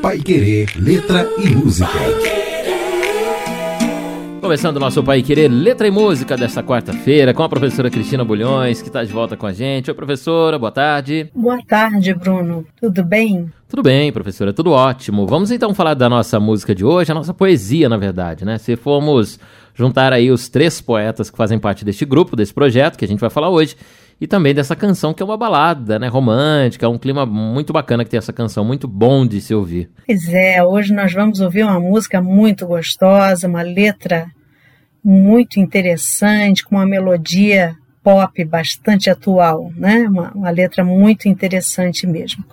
Pai Querer, letra e música. Começando o nosso Pai Querer Letra e Música desta quarta-feira com a professora Cristina Bulhões, que está de volta com a gente. Oi, professora, boa tarde. Boa tarde, Bruno. Tudo bem? Tudo bem, professora, tudo ótimo. Vamos então falar da nossa música de hoje, a nossa poesia, na verdade, né? Se formos juntar aí os três poetas que fazem parte deste grupo, desse projeto que a gente vai falar hoje, e também dessa canção que é uma balada, né, romântica, um clima muito bacana que tem essa canção, muito bom de se ouvir. Pois é, hoje nós vamos ouvir uma música muito gostosa, uma letra muito interessante, com uma melodia pop bastante atual, né? Uma, uma, letra muito interessante mesmo.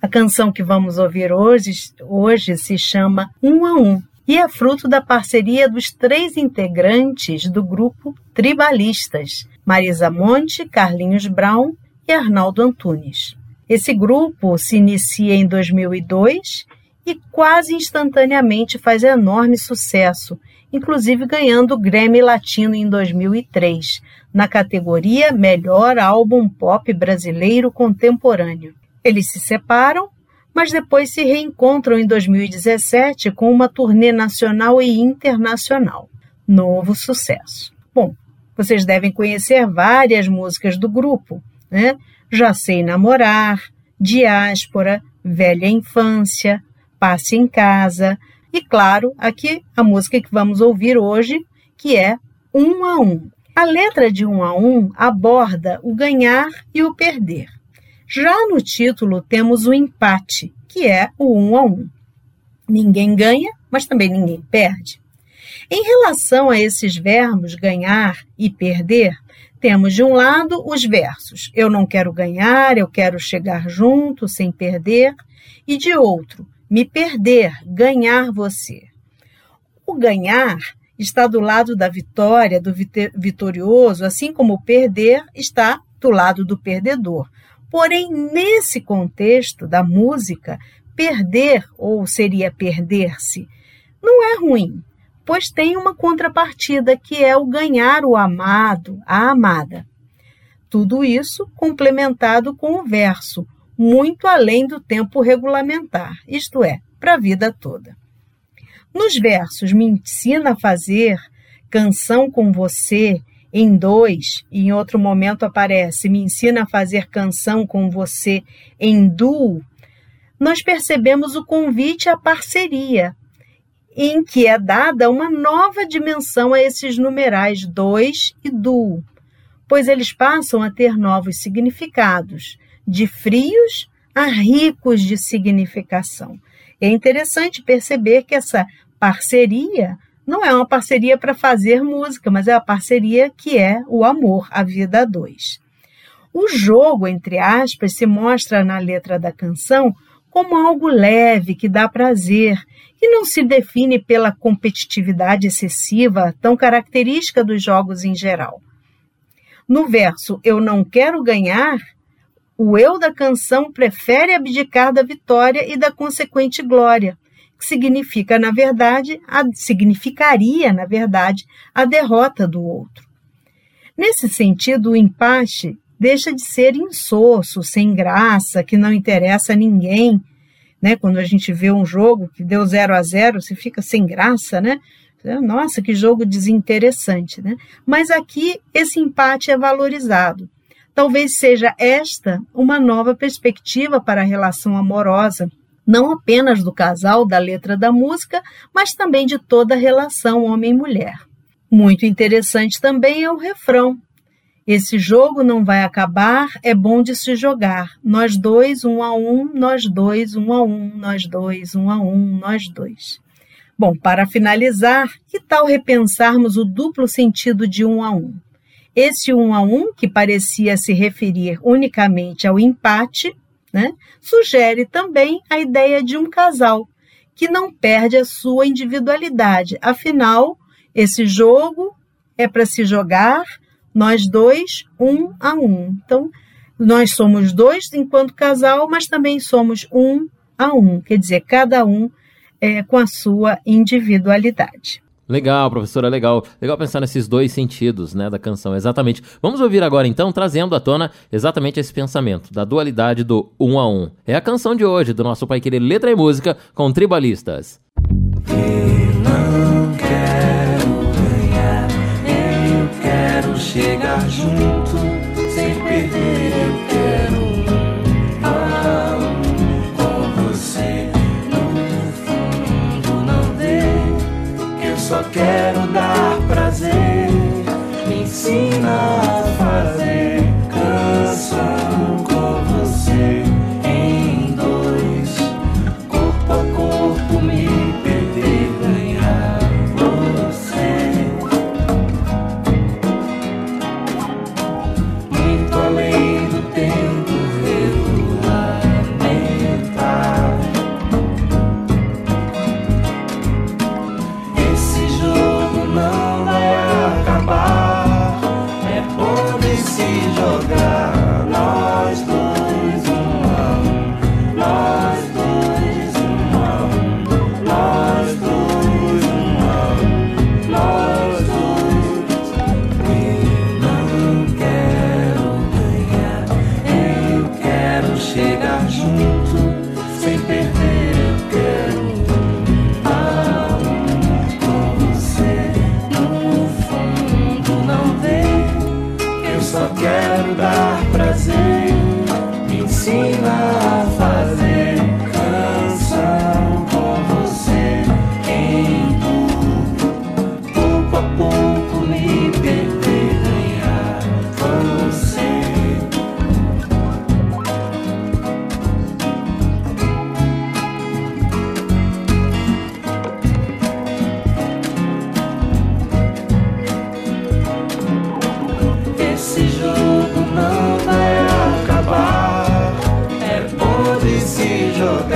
A canção que vamos ouvir hoje, hoje se chama Um a Um e é fruto da parceria dos três integrantes do grupo Tribalistas, Marisa Monte, Carlinhos Brown e Arnaldo Antunes. Esse grupo se inicia em 2002 e quase instantaneamente faz enorme sucesso, inclusive ganhando o Grammy Latino em 2003, na categoria Melhor Álbum Pop Brasileiro Contemporâneo. Eles se separam mas depois se reencontram em 2017 com uma turnê nacional e internacional. Novo sucesso. Bom, vocês devem conhecer várias músicas do grupo, né? Já Sei Namorar, Diáspora, Velha Infância, Passe em Casa e, claro, aqui a música que vamos ouvir hoje, que é Um a Um. A letra de Um a Um aborda o ganhar e o perder já no título temos o empate, que é o um a um. Ninguém ganha, mas também ninguém perde. Em relação a esses verbos ganhar e perder, temos de um lado os versos eu não quero ganhar, eu quero chegar junto sem perder, e de outro, me perder, ganhar você. O ganhar está do lado da vitória, do vitorioso, assim como o perder está do lado do perdedor. Porém, nesse contexto da música, perder, ou seria perder-se, não é ruim, pois tem uma contrapartida que é o ganhar o amado, a amada. Tudo isso complementado com o verso, muito além do tempo regulamentar, isto é, para a vida toda. Nos versos Me ensina a fazer, Canção com você, em dois, e em outro momento aparece Me ensina a fazer canção com você em duo, nós percebemos o convite à parceria, em que é dada uma nova dimensão a esses numerais dois e duo, pois eles passam a ter novos significados, de frios a ricos de significação. É interessante perceber que essa parceria não é uma parceria para fazer música, mas é a parceria que é o amor, a vida a dois. O jogo, entre aspas, se mostra na letra da canção como algo leve, que dá prazer, e não se define pela competitividade excessiva tão característica dos jogos em geral. No verso Eu não quero ganhar, o eu da canção prefere abdicar da vitória e da consequente glória, que significa, na verdade, a, significaria, na verdade, a derrota do outro. Nesse sentido, o empate deixa de ser insosso, sem graça, que não interessa a ninguém. Né? Quando a gente vê um jogo que deu 0 a 0, você fica sem graça, né? Nossa, que jogo desinteressante, né? Mas aqui esse empate é valorizado. Talvez seja esta uma nova perspectiva para a relação amorosa não apenas do casal, da letra da música, mas também de toda a relação homem-mulher. Muito interessante também é o refrão. Esse jogo não vai acabar, é bom de se jogar. Nós dois, um a um, nós dois, um a um, nós dois, um a um, nós dois. Bom, para finalizar, que tal repensarmos o duplo sentido de um a um? Esse um a um, que parecia se referir unicamente ao empate, né, sugere também a ideia de um casal que não perde a sua individualidade. Afinal, esse jogo é para se jogar nós dois, um a um. Então, nós somos dois enquanto casal, mas também somos um a um, quer dizer, cada um é, com a sua individualidade. Legal, professora, legal. Legal pensar nesses dois sentidos, né, da canção, exatamente. Vamos ouvir agora então, trazendo à tona exatamente esse pensamento da dualidade do um a um. É a canção de hoje do nosso Pai Querer Letra e Música com Tribalistas. Eu chegar junto, sem perder, quero se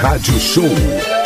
Rádio Show.